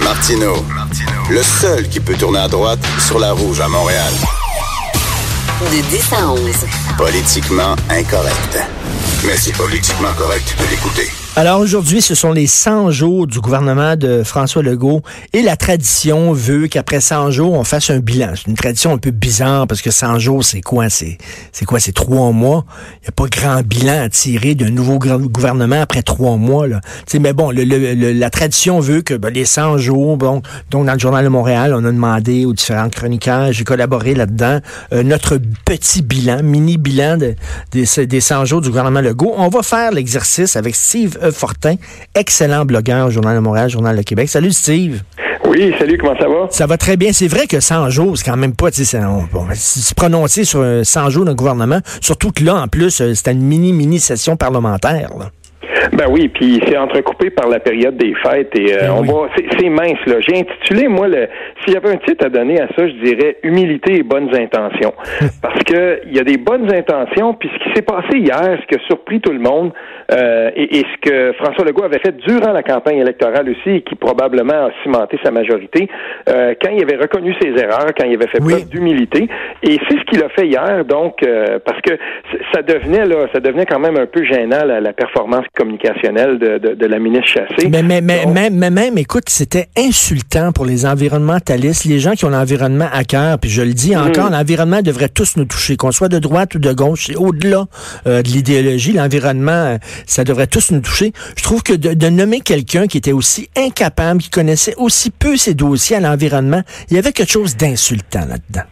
Martino, le seul qui peut tourner à droite sur la rouge à Montréal. De 10 à 11. Politiquement incorrect. Mais c'est politiquement correct de l'écouter. Alors aujourd'hui, ce sont les 100 jours du gouvernement de François Legault et la tradition veut qu'après 100 jours, on fasse un bilan. C'est une tradition un peu bizarre parce que 100 jours, c'est quoi? C'est, quoi? C'est trois mois? Il n'y a pas grand bilan à tirer d'un nouveau gouvernement après trois mois. Là. mais bon, le, la tradition veut que ben, les 100 jours, bon, donc dans le Journal de Montréal, on a demandé aux différents chroniqueurs, j'ai collaboré là-dedans, euh, notre petit bilan, mini bilan de, des, des 100 jours du gouvernement Legault. On va faire l'exercice avec Steve Fortin, excellent blogueur Journal de Montréal, Journal de Québec. Salut Steve. Oui, salut, comment ça va? Ça va très bien. C'est vrai que 100 jours, c'est quand même pas, tu sais, se prononcer sur 100 jours d'un gouvernement, surtout que là, en plus, euh, c'était une mini-mini session parlementaire. Là. Ben oui, puis c'est entrecoupé par la période des fêtes et euh, ben on va c'est mince là. J'ai intitulé moi le s'il y avait un titre à donner à ça, je dirais humilité et bonnes intentions. Parce que il y a des bonnes intentions puis ce qui s'est passé hier, ce qui a surpris tout le monde euh, et, et, ce que François Legault avait fait durant la campagne électorale aussi et qui probablement a cimenté sa majorité euh, quand il avait reconnu ses erreurs, quand il avait fait preuve d'humilité. Et c'est ce qu'il a fait hier donc parce que ça devenait là, ça devenait quand même un peu gênant la, la performance communicationnelle de, de, de, la ministre Chassé. Mais, mais, mais, mais, même, écoute, c'était insultant pour les environnementalistes, les gens qui ont l'environnement à cœur, puis je le dis encore, mm. l'environnement devrait tous nous toucher, qu'on soit de droite ou de gauche, au-delà euh, de l'idéologie, l'environnement, euh, ça devrait tous nous toucher. Je trouve que de, de nommer quelqu'un qui était aussi incapable, qui connaissait aussi peu ses dossiers à l'environnement, il y avait quelque chose d'insultant là-dedans.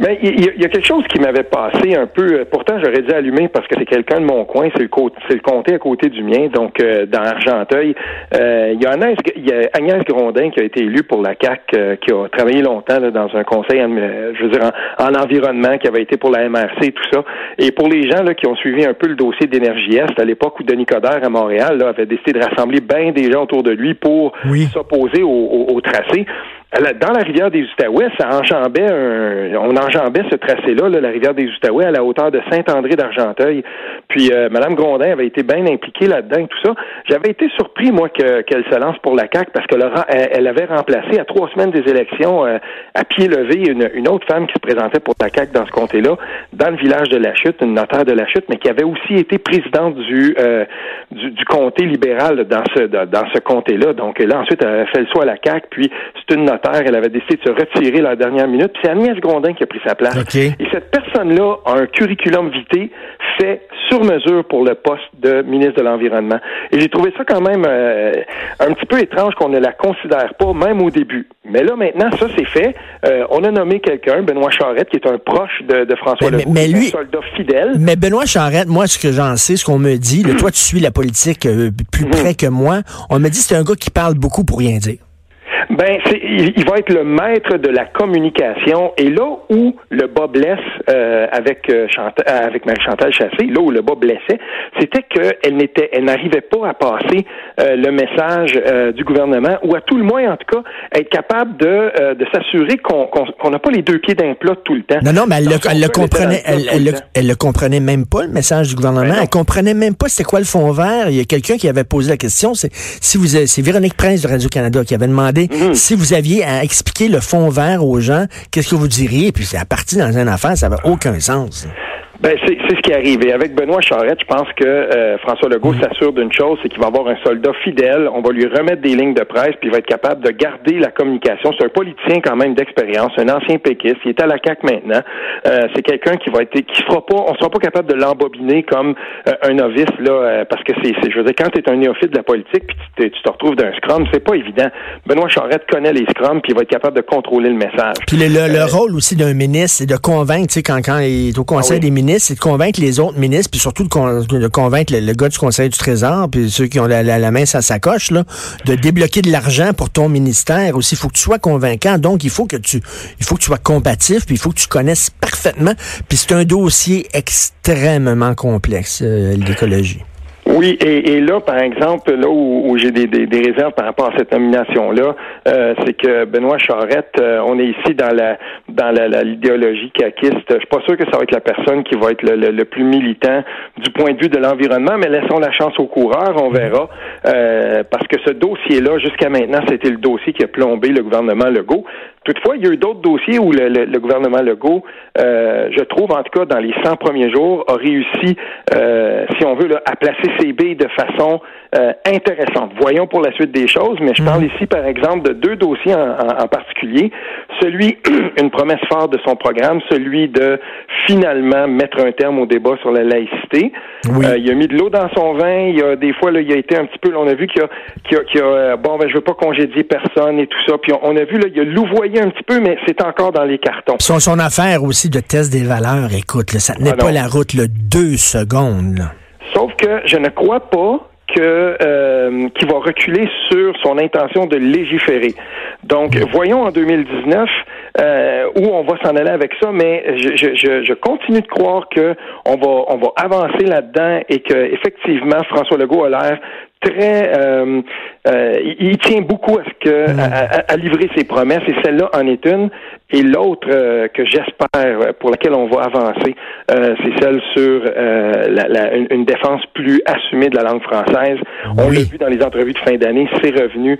Mais il y, a quelque chose qui m'avait passé un peu. Euh, pourtant, j'aurais dû allumer parce que c'est quelqu'un de mon coin. C'est le, c'est le comté à côté du mien, donc euh, dans Argenteuil. Euh, il y a Agnès, y a Agnès Grondin qui a été élue pour la CAC, qui a travaillé longtemps dans un conseil, je veux dire, en, environnement, qui avait été pour la MRC et tout ça. Et pour les gens là, qui ont suivi un peu le dossier d'Énergie Est, à l'époque où Denis Coderre à Montréal là, avait décidé de rassembler bien des gens autour de lui pour s'opposer au, au, au tracé dans la rivière des Outaouais, ça enjambait un, on enjambait ce tracé-là, la rivière des Outaouais, à la hauteur de Saint-André d'Argenteuil. Puis euh, Mme Grondin avait été bien impliquée là-dedans et tout ça. J'avais été surpris, moi, qu'elle se lance pour la CAQ parce que elle, avait remplacé à trois semaines des élections euh, à pied levé une, autre femme qui se présentait pour la CAQ dans ce comté-là, dans le village de la Chute, une notaire de la Chute, mais qui avait aussi été présidente du, euh, du, comté libéral dans ce dans ce comté-là. Donc là, ensuite, elle a fait le choix à la CAQ, puis c'est une notaire elle avait décidé de se retirer la dernière minute. Puis c'est Agnès Grondin qui a pris sa place. Et cette personne-là a un curriculum vitae fait sur mesure pour le poste de ministre de l'Environnement. Et j'ai trouvé ça quand même euh, un petit peu étrange qu'on ne la considère pas, même au début. Mais là, maintenant, ça, c'est fait. Euh, on a nommé quelqu'un, Benoît Charette, qui est un proche de, François Legault, mais, lui, un soldat fidèle. Mais Benoît Charette, moi, ce que j'en sais, ce qu'on me dit, le, toi, tu suis la politique euh, plus mhm. près que moi, on me dit que c'est un gars qui parle beaucoup pour rien dire. Ben, il, il, va être le maître de la communication. Et là où le bas blesse euh, avec euh, avec Marie-Chantal Chassé, là où le bas blessait, c'était qu'elle n'était, elle n'arrivait pas à passer euh, le message euh, du gouvernement, ou à tout le moins, en tout cas, être capable de, euh, de s'assurer qu'on n'a pas les deux pieds d'un plat tout le temps. Non, non, mais elle, le, comprenait, elle, elle, le, comprenait même pas le message du gouvernement. Ben elle comprenait même pas c'était quoi le fond vert. Il y a quelqu'un qui avait posé la question. C'est si vous, c'est Véronique Prince de Radio Canada qui avait demandé. Mm-hmm. Hmm. Si vous aviez à expliquer le fond vert aux gens, qu'est-ce que vous diriez? Puis c'est à partir dans une affaire, ça n'avait aucun sens. Ben, c'est ce qui arrive. Et avec Benoît Charette, je pense que euh, François Legault mm. s'assure d'une chose, c'est qu'il va avoir un soldat fidèle. On va lui remettre des lignes de presse, puis il va être capable de garder la communication. C'est un politicien quand même d'expérience, un ancien péquiste. Il est à la CAQ maintenant. Euh, c'est quelqu'un qui va être, qui sera pas, on sera pas capable de l'embobiner comme euh, un novice là, parce que c'est, je veux dire, quand tu es un néophyte de la politique, puis tu, tu te retrouves d'un scrum, c'est pas évident. Benoît Charette connaît les scrums, puis il va être capable de contrôler le message. Puis le, le, rôle aussi d'un ministre, c'est de convaincre, tu sais, quand, quand il est au Conseil ah des ministres c'est de convaincre les autres ministres, puis surtout de, convaincre le, gars du Conseil du Trésor, puis ceux qui ont la, main sur sa coche, là, de débloquer de l'argent pour ton ministère aussi. Il faut que tu sois convaincant. Donc, il faut que tu, il faut que tu sois combatif, puis il faut que tu connaisses parfaitement. Puis c'est un dossier extrêmement complexe, euh, l'écologie. Oui, et, là, par exemple, là où, j'ai des, réserves par rapport à cette nomination-là, euh, c'est que Benoît Charette, euh, on est ici dans la dans l'idéologie caquiste. Je suis pas sûr que ça va être la personne qui va être le, plus militant du point de vue de l'environnement, mais laissons la chance aux coureurs, on verra, euh, parce que ce dossier-là, jusqu'à maintenant, c'était le dossier qui a plombé le gouvernement Legault. Toutefois, il y a eu d'autres dossiers où le, gouvernement Legault, euh, je trouve en tout cas dans les 100 premiers jours, a réussi, euh, si on veut, là, à placer ses billes de façon euh, intéressante. Voyons pour la suite des choses, mais je parle mhm. ici, par exemple, de deux dossiers en, particulier. Celui, une promesse forte de son programme, celui de finalement mettre un terme au débat sur la laïcité. Euh, il a mis de l'eau dans son vin. Il a des fois, là, il a été un petit peu, on a vu qu'il a, qu'il a, qu'il a euh, bon, ben, je veux pas congédier personne et tout ça. Puis on, a vu, là, il a louvoyé un petit peu, mais c'est encore dans les cartons. Son, son affaire aussi de test des valeurs, écoute, ça tenait ah pas la route, le deux secondes. Sauf que je ne crois pas que euh, qui va reculer sur son intention de légiférer. Donc, voyons en 2019 euh, où on va s'en aller avec ça, mais je, je, je, continue de croire que on va on va avancer là-dedans et que effectivement François Legault a l'air très euh, euh, il tient beaucoup à ce que mm. à, livrer ses promesses et celle-là en est une. Et l'autre euh, que j'espère pour laquelle on va avancer c'est celle sur la, une, défense plus assumée de la langue française. On l'a vu dans les entrevues de fin d'année c'est revenu.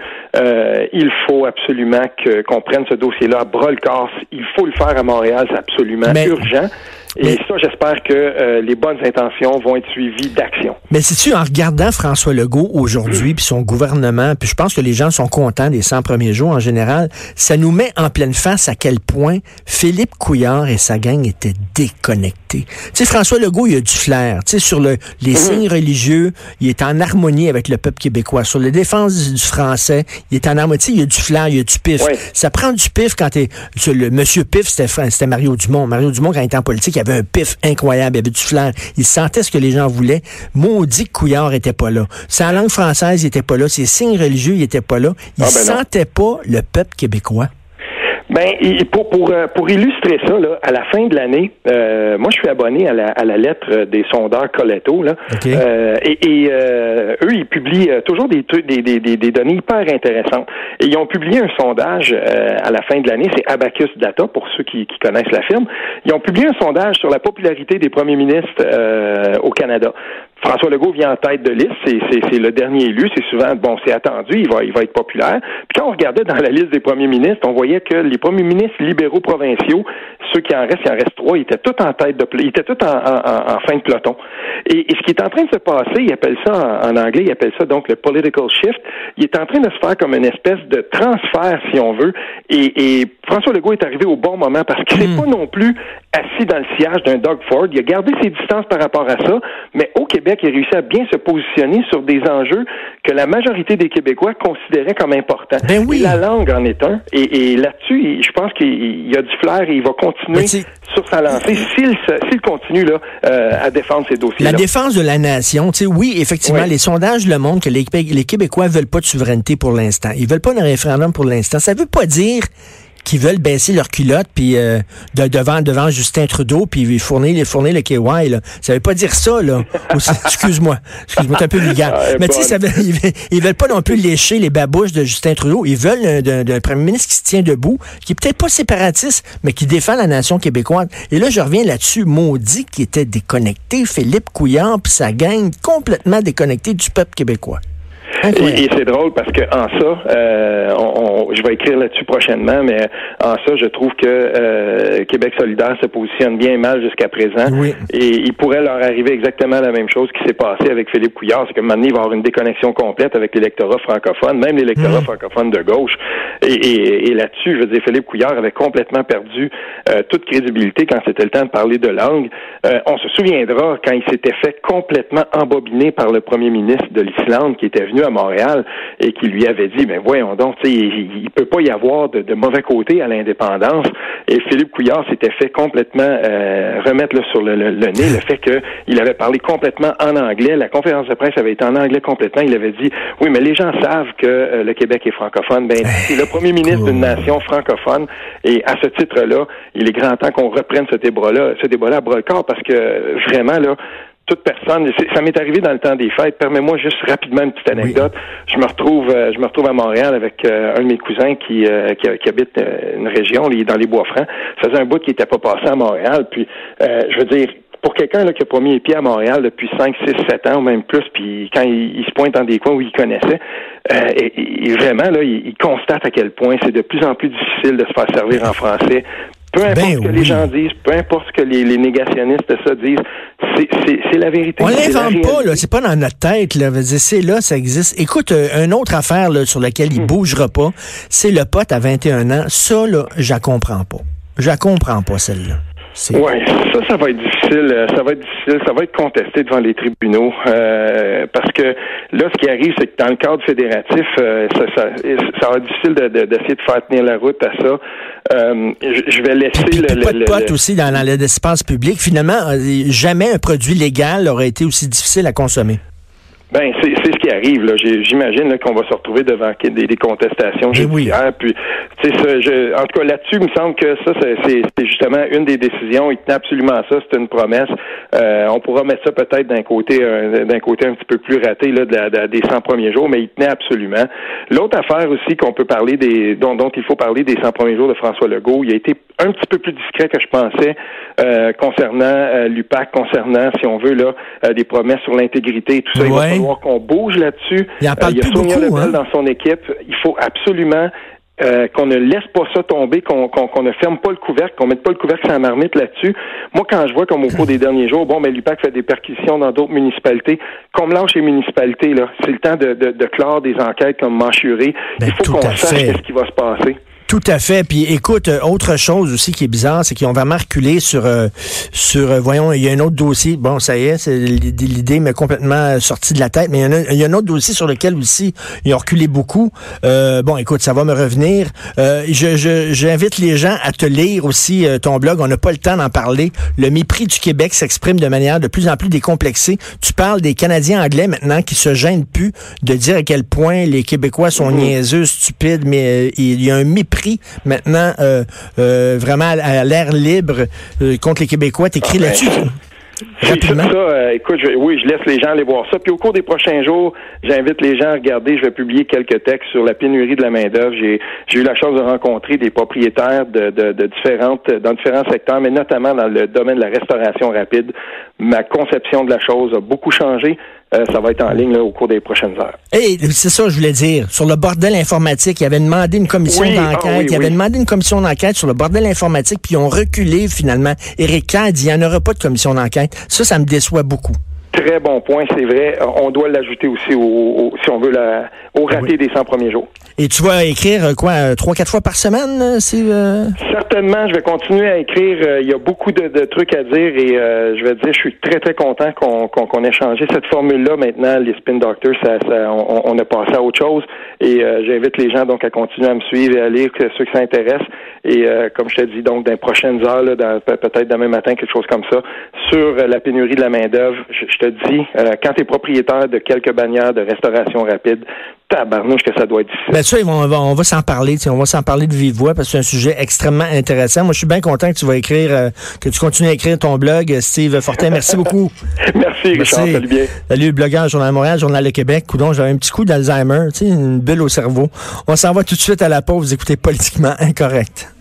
Il faut absolument qu'on prenne ce dossier-là à bras le corps. Il faut le faire à Montréal c'est absolument urgent et ça, j'espère que euh, les bonnes intentions vont être suivies d'action. Mais c'est-tu en regardant François Legault aujourd'hui, puis son gouvernement, puis je pense que les gens sont contents des 100 premiers jours en général, ça nous met en pleine face à quel point Philippe Couillard et sa gang étaient déconnectés. Tu sais, François Legault, il a du flair. Tu sais, sur le, les mhm. signes religieux, il est en harmonie avec le peuple québécois. Sur la défense du français, il est en harmonie. Tu sais, il a du flair, il a du pif. Ça prend du pif quand t'es... Le monsieur pif, c'était Mario Dumont. Mario Dumont, quand il était en politique, il avait un pif incroyable, il avait du flair. Il sentait ce que les gens voulaient. Maudit que Couillard était pas là. Sa langue française, il était pas là. Ses signes religieux, il était pas là. Il ah, ben sentait pas le peuple québécois. Ben, pour, pour, euh, pour illustrer ça, là, à la fin de l'année, euh, moi, je suis abonné à la, à la lettre des sondeurs Coletto, là, euh, et, et eux, ils publient toujours des, des, des, des, données hyper intéressantes. Et ils ont publié un sondage à la fin de l'année, c'est Abacus Data, pour ceux qui, qui connaissent la firme. Ils ont publié un sondage sur la popularité des premiers ministres au Canada. François Legault vient en tête de liste, c'est le dernier élu, c'est souvent, bon, c'est attendu, il va, il va être populaire. Puis quand on regardait dans la liste des premiers ministres, on voyait que les premiers ministres libéraux provinciaux, ceux qui en restent, il en reste trois, ils étaient tous en tête de, ils étaient tous en, en, fin de peloton. Et, ce qui est en train de se passer, il appelle ça en, anglais, il appelle ça donc le political shift, il est en train de se faire comme une espèce de transfert, si on veut. Et, François Legault est arrivé au bon moment parce qu'il n'est hmm. pas non plus assis dans le sillage d'un Doug Ford. Il a gardé ses distances par rapport à ça, mais au Québec, qui a réussi à bien se positionner sur des enjeux que la majorité des Québécois considéraient comme importants. Ben oui. la langue en est un. Et, là-dessus, je pense qu'il y a du flair et il va continuer sur sa lancée s'il continue là, euh, à défendre ces dossiers. La défense de la nation, tu sais, oui, effectivement, les sondages le montrent que les, les Québécois veulent pas de souveraineté pour l'instant. Ils veulent pas de référendum pour l'instant. Ça veut pas dire qui veulent baisser leur culotte puis euh, devant devant Justin Trudeau puis fournir les fournir le KY là. Ça veut pas dire ça là. excuse-moi, excuse-moi, c'est un peu vulgaire. Ah, Mais tu sais, ils, veulent pas non plus lécher les babouches de Justin Trudeau. Ils veulent d'un premier ministre qui se tient debout, qui est peut-être pas séparatiste, mais qui défend la nation québécoise. Et là, je reviens là-dessus. Maudit qui était déconnecté, Philippe Couillard puis sa gang complètement déconnecté du peuple québécois. Et, c'est drôle parce que en ça, euh, on, je vais écrire là-dessus prochainement, mais en ça, je trouve que euh, Québec solidaire se positionne bien mal jusqu'à présent. Et il pourrait leur arriver exactement la même chose qui s'est passé avec Philippe Couillard, c'est que maintenant il va avoir une déconnexion complète avec l'électorat francophone, même l'électorat mm. francophone de gauche. Et, là-dessus, je veux dire, Philippe Couillard avait complètement perdu euh, toute crédibilité quand c'était le temps de parler de langue. Euh, on se souviendra quand il s'était fait complètement embobiner par le premier ministre de l'Islande qui était venu à Montréal et qui lui avait dit, mais ben voyons donc, il, il peut pas y avoir de, mauvais côté à l'indépendance. Et Philippe Couillard s'était fait complètement euh, remettre sur le, nez le fait qu'il avait parlé complètement en anglais. La conférence de presse avait été en anglais complètement. Il avait dit, oui, mais les gens savent que euh, le Québec est francophone. Ben, c'est le premier ministre d'une nation francophone. Et à ce titre-là, il est grand temps qu'on reprenne ce débat-là, ce débat-là à bras le corps parce que vraiment, là, toute personne. Ça m'est arrivé dans le temps des fêtes. Permets-moi juste rapidement une petite anecdote. Je me retrouve, euh, je me retrouve à Montréal avec euh, un de mes cousins qui, euh, qui, habite une région, dans les Bois-Francs. Ça faisait un bout qui n'était pas passé à Montréal. Puis, je veux dire, pour quelqu'un qui a pas mis les pieds à Montréal depuis 5, 6, 7 ans ou même plus, puis quand il, se pointe dans des coins où il connaissait, et, vraiment, là, il, constate à quel point c'est de plus en plus difficile de se faire servir en français. Peu importe ben ce que les gens disent, peu importe ce que les, négationnistes de ça disent, c'est la vérité. On l'invente pas, là. C'est pas dans notre tête, là. C'est là, ça existe. Écoute, euh, une autre affaire là, sur laquelle il hmm. bougera pas, c'est le pote à 21 ans. Ça, là, je la comprends pas. Je la comprends pas, celle-là. Oui, ça, ça va être difficile. Euh, ça va être difficile. Ça va être contesté devant les tribunaux. Euh, parce que là, ce qui arrive, c'est que dans le cadre fédératif, euh, ça, ça, ça, va être difficile d'essayer de, de, faire tenir la route à ça. Euh, je vais laisser le, pas de potes aussi dans, dans l'espace public. Finalement, jamais un produit légal aurait été aussi difficile à consommer. Ben, c'est ce qui arrive. là. J'imagine qu'on va se retrouver devant des, des contestations eh judiciaires. Puis, tu sais, en tout cas, là-dessus, il me semble que ça, c'est justement une des décisions. Il tenait absolument à ça. C'est une promesse. Euh, on pourra mettre ça peut-être d'un côté, d'un côté un petit peu plus raté là, de des 100 premiers jours, mais il tenait absolument. L'autre affaire aussi qu'on peut parler des, dont, dont il faut parler des 100 premiers jours de François Legault, il a été un petit peu plus discret que je pensais euh, concernant euh, l'UPAC, concernant, si on veut, là, euh, des promesses sur l'intégrité et tout ça. Il va falloir qu'on bouge là-dessus. Il, en parle il y a Sonia Lebel hein? dans son équipe. Il faut absolument qu'on ne laisse pas ça tomber, qu'on ne ferme pas le couvercle, qu'on mette pas le couvercle sans marmite là-dessus. Moi, quand je vois comme au cours des derniers jours, bon, ben l'UPAC fait des perquisitions dans d'autres municipalités, qu'on me lâche les municipalités, là, c'est le temps de, de, de, clore des enquêtes comme manchuré. Ben, il faut qu'on sache ce qui va se passer. Tout à fait. Puis écoute, euh, autre chose aussi qui est bizarre, c'est qu'ils ont vraiment reculé sur, euh, sur euh, voyons, il y a un autre dossier. Bon, ça y est, l'idée m'est complètement sortie de la tête, mais il y, a, il y, a, un autre dossier sur lequel aussi ils ont reculé beaucoup. bon, écoute, ça va me revenir. je, j'invite les gens à te lire aussi ton blog. On n'a pas le temps d'en parler. Le mépris du Québec s'exprime de manière de plus en plus décomplexée. Tu parles des Canadiens anglais maintenant qui se gênent plus de dire à quel point les Québécois sont mmh. niaiseux, stupides, mais il y a un mépris maintenant euh, euh, vraiment à, l'air libre euh, contre les Québécois. T'écris ah, ben, là-dessus. Rapidement. Ça, écoute, oui, je laisse les gens aller voir ça. Puis au cours des prochains jours, j'invite les gens à regarder. Je vais publier quelques textes sur la pénurie de la main d'œuvre. J'ai, eu la chance de rencontrer des propriétaires de, de, différentes dans différents secteurs, mais notamment dans le domaine de la restauration rapide. Ma conception de la chose a beaucoup changé. Euh, ça va être en ligne au cours des prochaines heures. Et c'est ça, je voulais dire. Sur le bordel informatique, il avait demandé une commission ah d'enquête. il avait demandé une commission d'enquête sur le bordel informatique, puis ils ont reculé finalement. Éric Kerr dit il n'y en aura pas de commission d'enquête. Ça, ça me déçoit beaucoup. Très bon point, c'est vrai. On doit l'ajouter aussi au, si on veut la, au raté des 100 premiers jours. Et tu vas écrire euh, quoi, euh, trois, quatre fois par semaine? Euh, Certainement, je vais continuer à écrire. Il y a beaucoup de, trucs à dire et je vais dire, je suis très, très content qu'on ait changé cette formule-là. Maintenant, les Spin Doctors, ça, on, a passé à autre chose et j'invite les gens donc à continuer à me suivre et à lire ceux qui s'intéressent. Et comme je te dis, donc, dans les prochaines heures, peut-être demain matin, quelque chose comme ça, sur la pénurie de la main-d'œuvre, je, te dis, quand tu es propriétaire de quelques bannières de restauration rapide, tabarnouche que ça doit être difficile. Ben ça, on va, on va s'en parler, on va s'en parler de vive voix parce que c'est un sujet extrêmement intéressant. Moi, je suis bien content que tu vas écrire, euh, que tu continues à écrire ton blog, Steve Fortin. Merci beaucoup. Merci, Richard. Salut bien. Salut, blogueur, Journal Montréal, Journal de Québec. Coudon, j'avais un petit coup d'Alzheimer, tu sais, une bulle au cerveau. On s'en va tout de suite à la pause. Vous écoutez Politiquement Incorrect.